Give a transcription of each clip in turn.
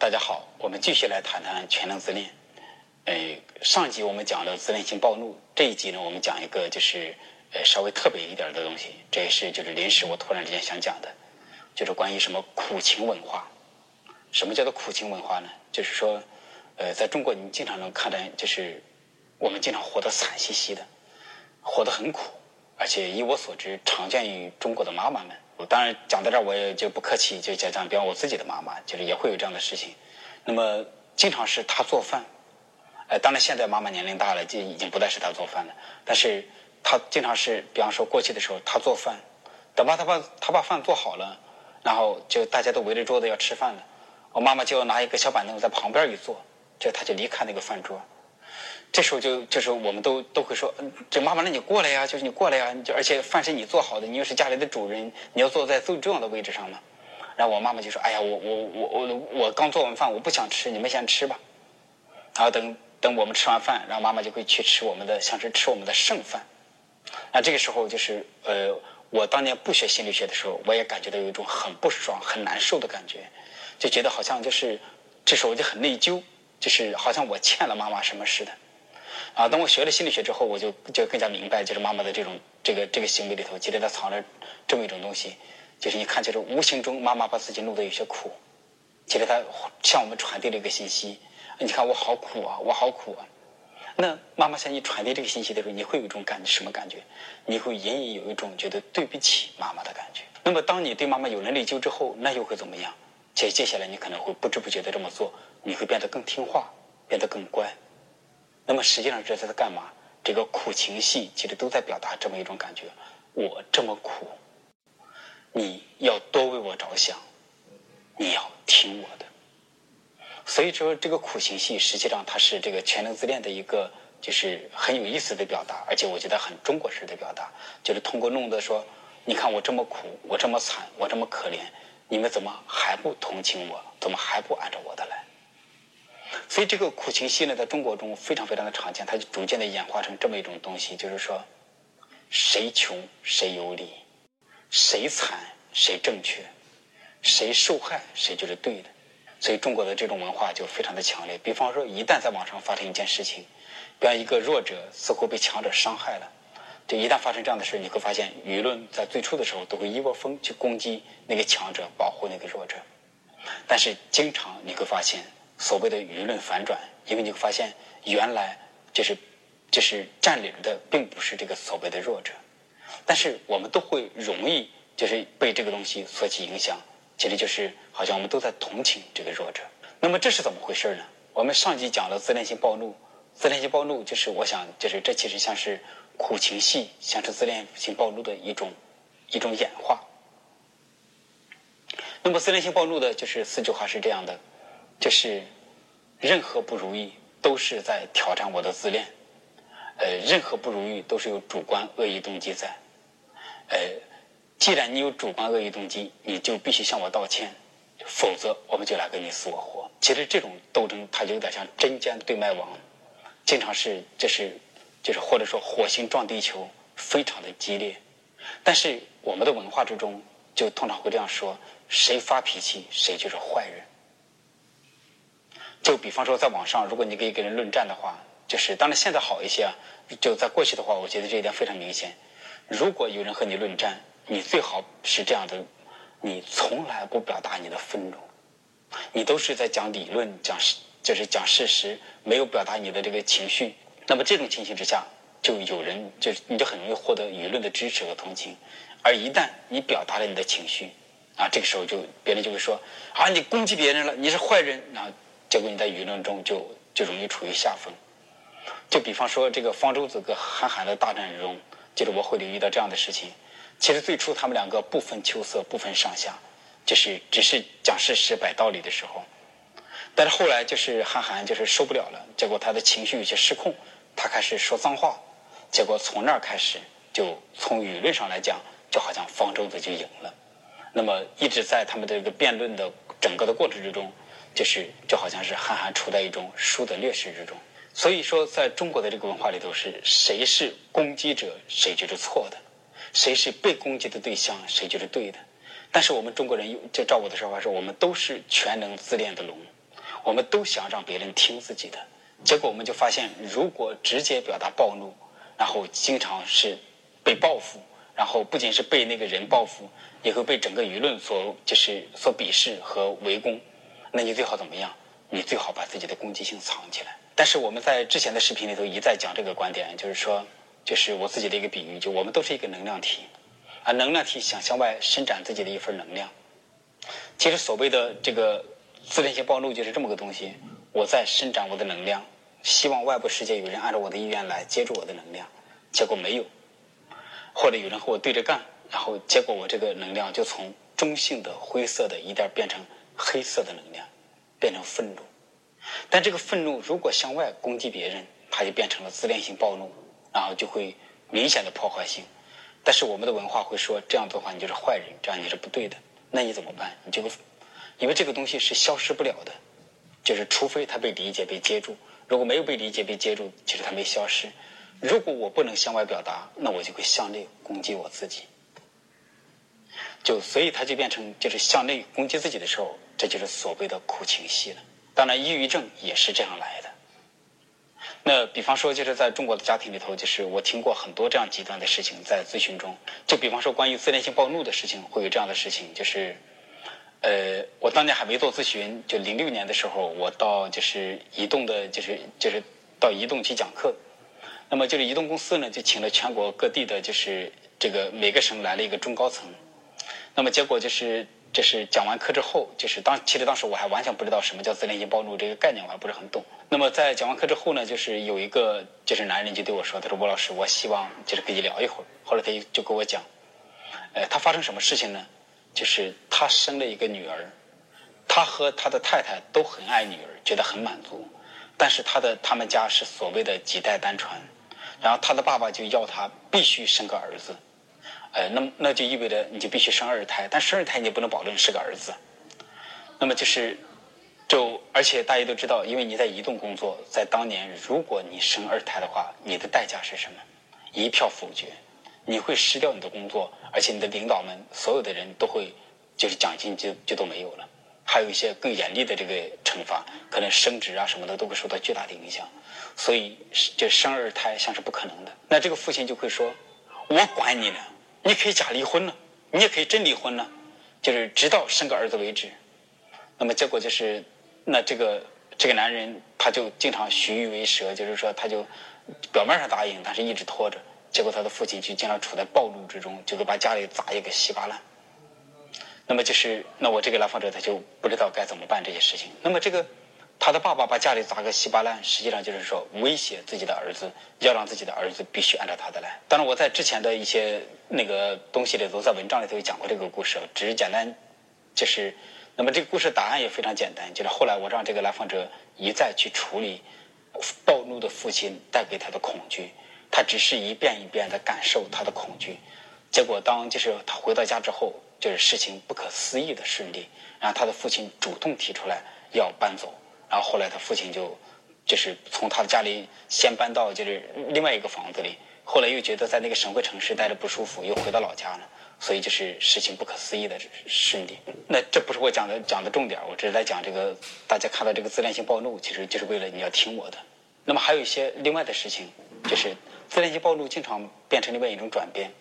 大家好，我们继续来谈谈全能自恋。呃，上集我们讲了自恋性暴怒，这一集呢，我们讲一个就是呃稍微特别一点的东西，这也是就是临时我突然之间想讲的，就是关于什么苦情文化。什么叫做苦情文化呢？就是说，呃，在中国你经常能看到，就是我们经常活得惨兮兮的，活得很苦，而且以我所知，常见于中国的妈妈们。当然讲到这儿，我也就不客气，就讲讲，比方我自己的妈妈，就是也会有这样的事情。那么经常是她做饭，哎，当然现在妈妈年龄大了，就已经不再是她做饭了。但是她经常是，比方说过去的时候，她做饭，等把她把她把饭做好了，然后就大家都围着桌子要吃饭了，我妈妈就拿一个小板凳在旁边一坐，就她就离开那个饭桌。这时候就就是我们都都会说，嗯这妈妈，那你过来呀，就是你过来呀，就而且饭是你做好的，你又是家里的主人，你要坐在最重要的位置上嘛。然后我妈妈就说：“哎呀，我我我我我刚做完饭，我不想吃，你们先吃吧。”然后等等我们吃完饭，然后妈妈就会去吃我们的，像是吃我们的剩饭。那这个时候就是呃，我当年不学心理学的时候，我也感觉到有一种很不爽、很难受的感觉，就觉得好像就是这时候我就很内疚，就是好像我欠了妈妈什么似的。啊，等我学了心理学之后，我就就更加明白，就是妈妈的这种这个这个行为里头，其实它藏着这么一种东西，就是你看，就是无形中妈妈把自己弄得有些苦，其实她向我们传递了一个信息，你看我好苦啊，我好苦啊。那妈妈向你传递这个信息的时候，你会有一种感什么感觉？你会隐隐有一种觉得对不起妈妈的感觉。那么当你对妈妈有了内疚之后，那又会怎么样？接接下来你可能会不知不觉的这么做，你会变得更听话，变得更乖。那么实际上这是在干嘛？这个苦情戏其实都在表达这么一种感觉：我这么苦，你要多为我着想，你要听我的。所以说，这个苦情戏实际上它是这个全能自恋的一个就是很有意思的表达，而且我觉得很中国式的表达，就是通过弄得说，你看我这么苦，我这么惨，我这么可怜，你们怎么还不同情我？怎么还不按照我的来？所以这个苦情戏呢，在中国中非常非常的常见，它就逐渐的演化成这么一种东西，就是说，谁穷谁有理，谁惨谁正确，谁受害谁就是对的。所以中国的这种文化就非常的强烈。比方说，一旦在网上发生一件事情，比方一个弱者似乎被强者伤害了，就一旦发生这样的事，你会发现舆论在最初的时候都会一窝蜂去攻击那个强者，保护那个弱者。但是经常你会发现。所谓的舆论反转，因为你会发现，原来就是就是占领的并不是这个所谓的弱者，但是我们都会容易就是被这个东西所起影响，其实就是好像我们都在同情这个弱者。那么这是怎么回事呢？我们上集讲了自恋性暴怒，自恋性暴怒就是我想就是这其实像是苦情戏，像是自恋性暴怒的一种一种演化。那么自恋性暴怒的就是四句话是这样的。就是任何不如意都是在挑战我的自恋，呃，任何不如意都是有主观恶意动机在，呃，既然你有主观恶意动机，你就必须向我道歉，否则我们就来跟你死我活。其实这种斗争它有点像针尖对麦芒，经常是这是就是或者说火星撞地球，非常的激烈。但是我们的文化之中就通常会这样说：谁发脾气谁就是坏人。就比方说，在网上，如果你可以跟人论战的话，就是当然现在好一些啊。就在过去的话，我觉得这一点非常明显。如果有人和你论战，你最好是这样的：你从来不表达你的愤怒，你都是在讲理论、讲就是讲事实，没有表达你的这个情绪。那么这种情形之下，就有人就你就很容易获得舆论的支持和同情。而一旦你表达了你的情绪，啊，这个时候就别人就会说：啊，你攻击别人了，你是坏人啊。结果你在舆论中就就容易处于下风。就比方说这个方舟子跟韩寒的大战中，就是我会留意到这样的事情。其实最初他们两个不分秋色不分上下，就是只是讲事实摆道理的时候。但是后来就是韩寒就是受不了了，结果他的情绪有些失控，他开始说脏话。结果从那儿开始，就从舆论上来讲，就好像方舟子就赢了。那么一直在他们的这个辩论的整个的过程之中。就是就好像是韩寒处在一种输的劣势之中，所以说在中国的这个文化里头，是谁是攻击者，谁就是错的；谁是被攻击的对象，谁就是对的。但是我们中国人，就照我的说法说，我们都是全能自恋的龙，我们都想让别人听自己的。结果我们就发现，如果直接表达暴怒，然后经常是被报复，然后不仅是被那个人报复，也会被整个舆论所就是所鄙视和围攻。那你最好怎么样？你最好把自己的攻击性藏起来。但是我们在之前的视频里头一再讲这个观点，就是说，就是我自己的一个比喻，就我们都是一个能量体，啊能量体想向外伸展自己的一份能量。其实所谓的这个自恋性暴怒就是这么个东西。我在伸展我的能量，希望外部世界有人按照我的意愿来接住我的能量，结果没有，或者有人和我对着干，然后结果我这个能量就从中性的灰色的一点变成黑色的能量，变成愤怒。但这个愤怒如果向外攻击别人，它就变成了自恋性暴怒，然后就会明显的破坏性。但是我们的文化会说这样的话你就是坏人，这样你是不对的。那你怎么办？你就因为这个东西是消失不了的。就是除非他被理解、被接住，如果没有被理解、被接住，其实他没消失。如果我不能向外表达，那我就会向内攻击我自己。就所以他就变成就是向内攻击自己的时候，这就是所谓的苦情戏了。当然，抑郁症也是这样来的。那比方说，就是在中国的家庭里头，就是我听过很多这样极端的事情，在咨询中，就比方说关于自恋性暴怒的事情，会有这样的事情，就是。呃，我当年还没做咨询，就零六年的时候，我到就是移动的，就是就是到移动去讲课。那么就是移动公司呢，就请了全国各地的，就是这个每个省来了一个中高层。那么结果就是，就是讲完课之后，就是当其实当时我还完全不知道什么叫自恋性暴怒这个概念，我还不是很懂。那么在讲完课之后呢，就是有一个就是男人就对我说：“他说，吴老师，我希望就是跟你聊一会儿。”后来他就就跟我讲，呃，他发生什么事情呢？就是他生了一个女儿，他和他的太太都很爱女儿，觉得很满足。但是他的他们家是所谓的几代单传，然后他的爸爸就要他必须生个儿子，呃，那么那就意味着你就必须生二胎，但生二胎你也不能保证是个儿子。那么就是，就而且大家都知道，因为你在移动工作，在当年如果你生二胎的话，你的代价是什么？一票否决。你会失掉你的工作，而且你的领导们所有的人都会，就是奖金就就都没有了，还有一些更严厉的这个惩罚，可能升职啊什么的都会受到巨大的影响，所以就生二胎像是不可能的。那这个父亲就会说：“我管你呢，你可以假离婚呢，你也可以真离婚呢，就是直到生个儿子为止。”那么结果就是，那这个这个男人他就经常虚与为蛇，就是说他就表面上答应，但是一直拖着。结果他的父亲就经常处在暴怒之中，就会把家里砸一个稀巴烂。那么就是，那我这个来访者他就不知道该怎么办这些事情。那么这个他的爸爸把家里砸个稀巴烂，实际上就是说威胁自己的儿子，要让自己的儿子必须按照他的来。当然，我在之前的一些那个东西里头，在文章里头也讲过这个故事，只是简单就是，那么这个故事答案也非常简单，就是后来我让这个来访者一再去处理暴怒的父亲带给他的恐惧。他只是一遍一遍的感受他的恐惧，结果当就是他回到家之后，就是事情不可思议的顺利。然后他的父亲主动提出来要搬走，然后后来他父亲就就是从他的家里先搬到就是另外一个房子里，后来又觉得在那个省会城市待着不舒服，又回到老家了。所以就是事情不可思议的顺利。那这不是我讲的讲的重点，我只是在讲这个大家看到这个自恋性暴怒，其实就是为了你要听我的。那么还有一些另外的事情，就是。自恋性暴露经常变成另外一种转变，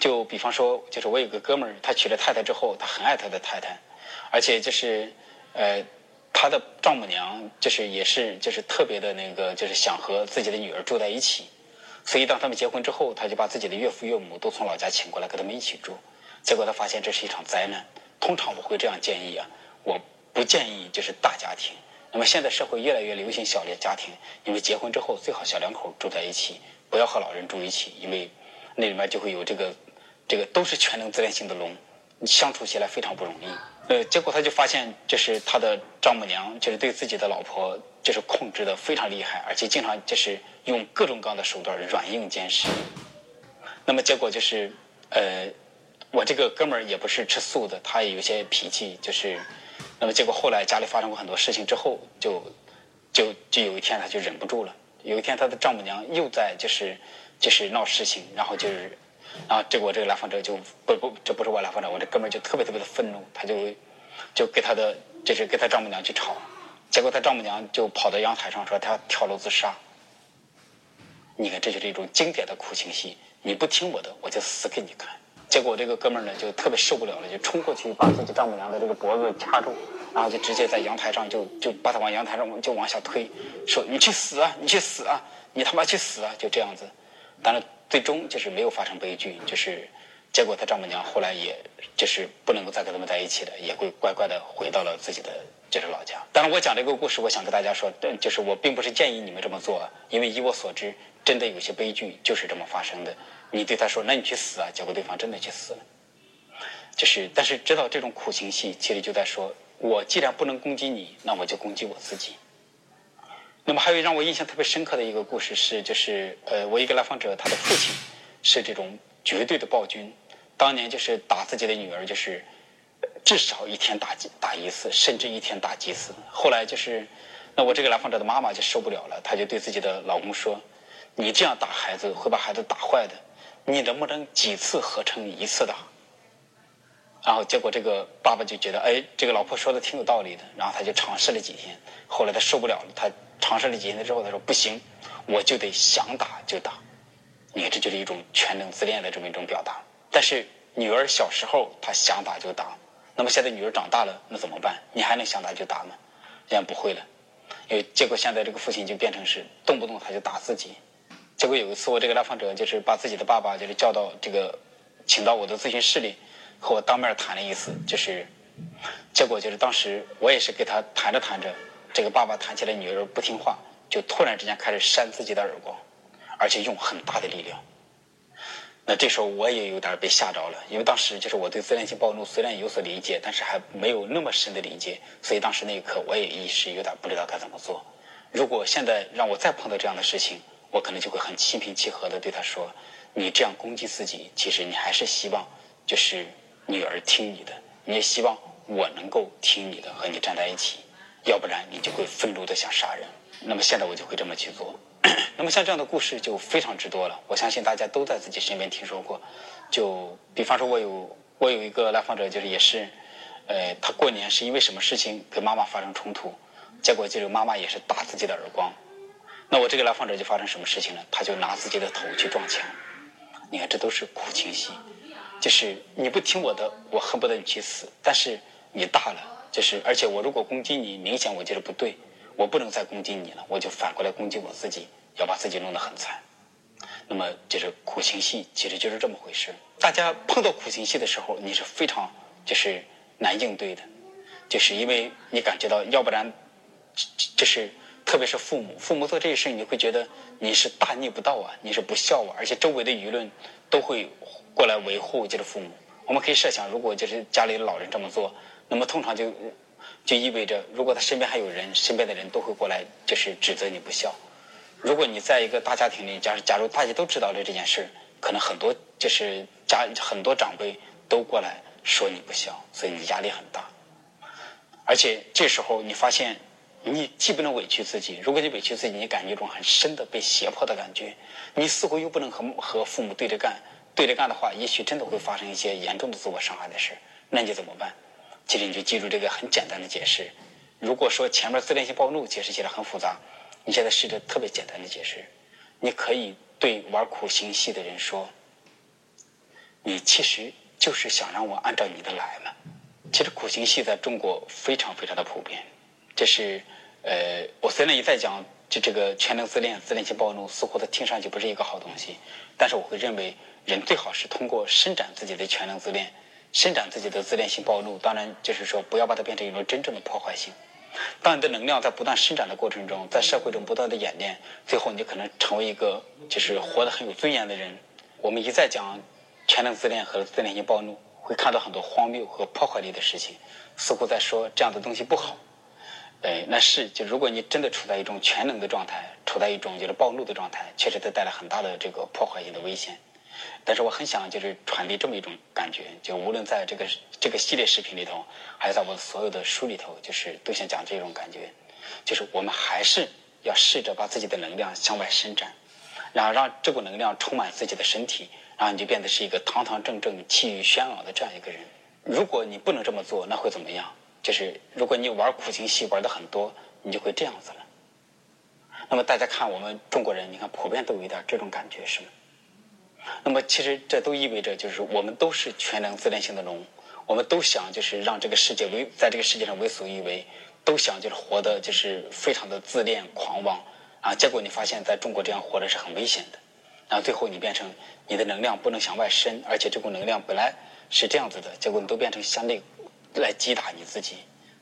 就比方说，就是我有个哥们儿，他娶了太太之后，他很爱他的太太，而且就是，呃，他的丈母娘就是也是就是特别的那个，就是想和自己的女儿住在一起，所以当他们结婚之后，他就把自己的岳父岳母都从老家请过来跟他们一起住，结果他发现这是一场灾难。通常我会这样建议啊，我不建议就是大家庭。那么现在社会越来越流行小的家庭，因为结婚之后最好小两口住在一起。不要和老人住一起，因为那里面就会有这个，这个都是全能自恋性的龙，相处起来非常不容易。呃，结果他就发现，就是他的丈母娘就是对自己的老婆就是控制的非常厉害，而且经常就是用各种各样的手段软硬兼施。那么结果就是，呃，我这个哥们儿也不是吃素的，他也有些脾气，就是，那么结果后来家里发生过很多事情之后，就就就有一天他就忍不住了。有一天，他的丈母娘又在就是就是闹事情，然后就是，然后结果这个来访者就不不，这不是我来访者，我这哥们儿就特别特别的愤怒，他就就给他的就是给他丈母娘去吵，结果他丈母娘就跑到阳台上说他要跳楼自杀。你看，这就是一种经典的苦情戏。你不听我的，我就死给你看。结果这个哥们儿呢，就特别受不了了，就冲过去把自己丈母娘的这个脖子掐住，然后就直接在阳台上就就把他往阳台上就往下推，说你去死啊，你去死啊，你他妈去死啊，就这样子。当然，最终就是没有发生悲剧，就是结果他丈母娘后来也就是不能够再跟他们在一起了，也会乖乖的回到了自己的就是老家。当然，我讲这个故事，我想跟大家说，就是我并不是建议你们这么做，因为以我所知。真的有些悲剧就是这么发生的。你对他说：“那你去死啊！”结果对方真的去死了。就是，但是知道这种苦情戏，其实就在说：我既然不能攻击你，那我就攻击我自己。那么还有让我印象特别深刻的一个故事是，就是呃，我一个来访者，他的父亲是这种绝对的暴君，当年就是打自己的女儿，就是至少一天打几打一次，甚至一天打几次。后来就是，那我这个来访者的妈妈就受不了了，她就对自己的老公说。你这样打孩子会把孩子打坏的，你能不能几次合成一次打？然后结果这个爸爸就觉得，哎，这个老婆说的挺有道理的，然后他就尝试了几天，后来他受不了了，他尝试了几天之后，他说不行，我就得想打就打。你看，这就是一种全能自恋的这么一种表达。但是女儿小时候她想打就打，那么现在女儿长大了，那怎么办？你还能想打就打吗？现在不会了，因为结果现在这个父亲就变成是动不动他就打自己。结果有一次，我这个来访者就是把自己的爸爸就是叫到这个，请到我的咨询室里，和我当面谈了一次。就是，结果就是当时我也是给他谈着谈着，这个爸爸谈起来女儿不听话，就突然之间开始扇自己的耳光，而且用很大的力量。那这时候我也有点被吓着了，因为当时就是我对自恋性暴怒虽然有所理解，但是还没有那么深的理解，所以当时那一刻我也一时有点不知道该怎么做。如果现在让我再碰到这样的事情，我可能就会很心平气和的对他说：“你这样攻击自己，其实你还是希望就是女儿听你的，你也希望我能够听你的，和你站在一起，要不然你就会愤怒的想杀人。那么现在我就会这么去做。那么像这样的故事就非常之多了，我相信大家都在自己身边听说过。就比方说，我有我有一个来访者，就是也是，呃，他过年是因为什么事情跟妈妈发生冲突，结果就是妈妈也是打自己的耳光。”那我这个来访者就发生什么事情了？他就拿自己的头去撞墙。你看，这都是苦情戏，就是你不听我的，我恨不得你去死。但是你大了，就是而且我如果攻击你，明显我觉得不对，我不能再攻击你了，我就反过来攻击我自己，要把自己弄得很惨。那么就是苦情戏，其实就是这么回事。大家碰到苦情戏的时候，你是非常就是难应对的，就是因为你感觉到，要不然就是。特别是父母，父母做这些事，你会觉得你是大逆不道啊，你是不孝啊，而且周围的舆论都会过来维护这个父母。我们可以设想，如果就是家里老人这么做，那么通常就就意味着，如果他身边还有人，身边的人都会过来就是指责你不孝。如果你在一个大家庭里，假如假如大家都知道了这件事，可能很多就是家很多长辈都过来说你不孝，所以你压力很大。而且这时候你发现。你既不能委屈自己，如果你委屈自己，你感觉一种很深的被胁迫的感觉，你似乎又不能和和父母对着干，对着干的话，也许真的会发生一些严重的自我伤害的事。那你怎么办？其实你就记住这个很简单的解释。如果说前面自恋性暴怒解释起来很复杂，你现在试着特别简单的解释。你可以对玩苦情戏的人说：“你其实就是想让我按照你的来嘛。”其实苦情戏在中国非常非常的普遍，这是。呃，我虽然一再讲，就这个全能自恋、自恋性暴怒，似乎它听上去不是一个好东西，但是我会认为，人最好是通过伸展自己的全能自恋，伸展自己的自恋性暴怒。当然，就是说不要把它变成一种真正的破坏性。当你的能量在不断伸展的过程中，在社会中不断的演练，最后你可能成为一个就是活得很有尊严的人。我们一再讲全能自恋和自恋性暴怒，会看到很多荒谬和破坏力的事情，似乎在说这样的东西不好。哎，那是就如果你真的处在一种全能的状态，处在一种就是暴怒的状态，确实它带来很大的这个破坏性的危险。但是我很想就是传递这么一种感觉，就无论在这个这个系列视频里头，还是在我所有的书里头，就是都想讲这种感觉，就是我们还是要试着把自己的能量向外伸展，然后让这股能量充满自己的身体，然后你就变得是一个堂堂正正、气宇轩昂的这样一个人。如果你不能这么做，那会怎么样？就是如果你玩苦情戏玩的很多，你就会这样子了。那么大家看，我们中国人，你看普遍都有一点这种感觉，是吗？那么其实这都意味着，就是我们都是全能自恋性的龙，我们都想就是让这个世界为在这个世界上为所欲为，都想就是活得就是非常的自恋狂妄啊。结果你发现在中国这样活着是很危险的，然后最后你变成你的能量不能向外伸，而且这股能量本来是这样子的，结果你都变成向内来击打你自己。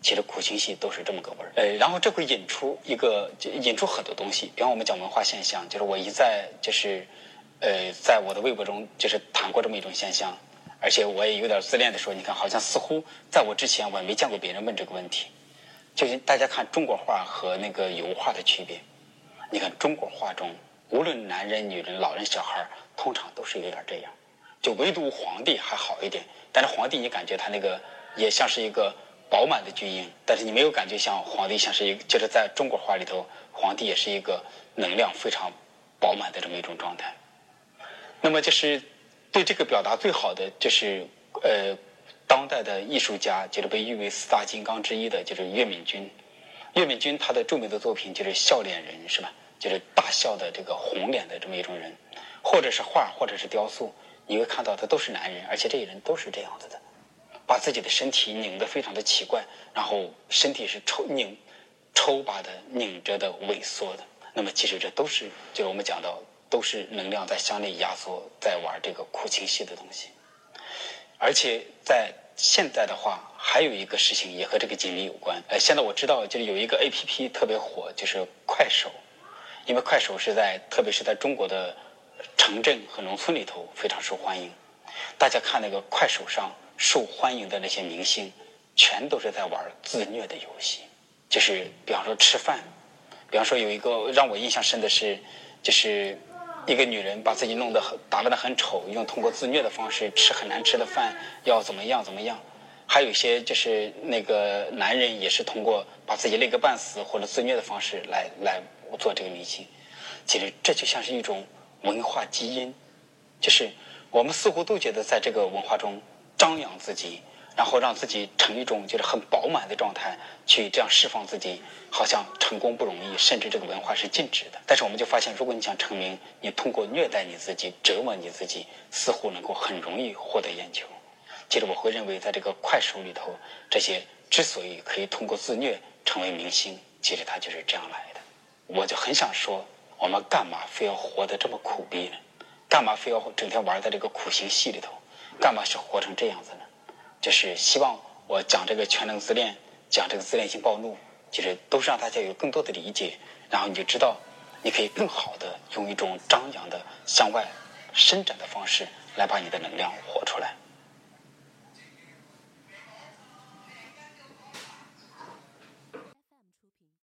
其实苦情戏都是这么个味儿。呃，然后这会引出一个引出很多东西，比方我们讲文化现象，就是我一再就是。呃，在我的微博中就是谈过这么一种现象，而且我也有点自恋的说，你看，好像似乎在我之前我也没见过别人问这个问题。就是大家看中国画和那个油画的区别，你看中国画中，无论男人、女人、老人、小孩，通常都是有点这样，就唯独皇帝还好一点。但是皇帝你感觉他那个也像是一个饱满的巨婴，但是你没有感觉像皇帝像是一个，就是在中国画里头，皇帝也是一个能量非常饱满的这么一种状态。那么就是对这个表达最好的，就是呃，当代的艺术家，就是被誉为四大金刚之一的，就是岳敏君。岳敏君他的著名的作品就是笑脸人，是吧？就是大笑的这个红脸的这么一种人，或者是画，或者是雕塑，你会看到他都是男人，而且这些人都是这样子的，把自己的身体拧得非常的奇怪，然后身体是抽拧、抽拔的、拧着的、萎缩的。那么其实这都是，就是我们讲到。都是能量在向内压缩，在玩这个苦情戏的东西。而且在现在的话，还有一个事情也和这个锦鲤有关。呃，现在我知道，就是有一个 A P P 特别火，就是快手。因为快手是在，特别是在中国的城镇和农村里头非常受欢迎。大家看那个快手上受欢迎的那些明星，全都是在玩自虐的游戏。就是比方说吃饭，比方说有一个让我印象深的是，就是。一个女人把自己弄得很打扮得很丑，用通过自虐的方式吃很难吃的饭，要怎么样怎么样？还有一些就是那个男人也是通过把自己累个半死或者自虐的方式来来做这个明星。其实这就像是一种文化基因，就是我们似乎都觉得在这个文化中张扬自己。然后让自己成一种就是很饱满的状态，去这样释放自己，好像成功不容易，甚至这个文化是禁止的。但是我们就发现，如果你想成名，你通过虐待你自己、折磨你自己，似乎能够很容易获得眼球。其实我会认为，在这个快手里头，这些之所以可以通过自虐成为明星，其实他就是这样来的。我就很想说，我们干嘛非要活得这么苦逼呢？干嘛非要整天玩在这个苦行戏里头？干嘛是活成这样子呢？就是希望我讲这个全能自恋，讲这个自恋性暴怒，就是都是让大家有更多的理解，然后你就知道，你可以更好的用一种张扬的向外伸展的方式来把你的能量活出来。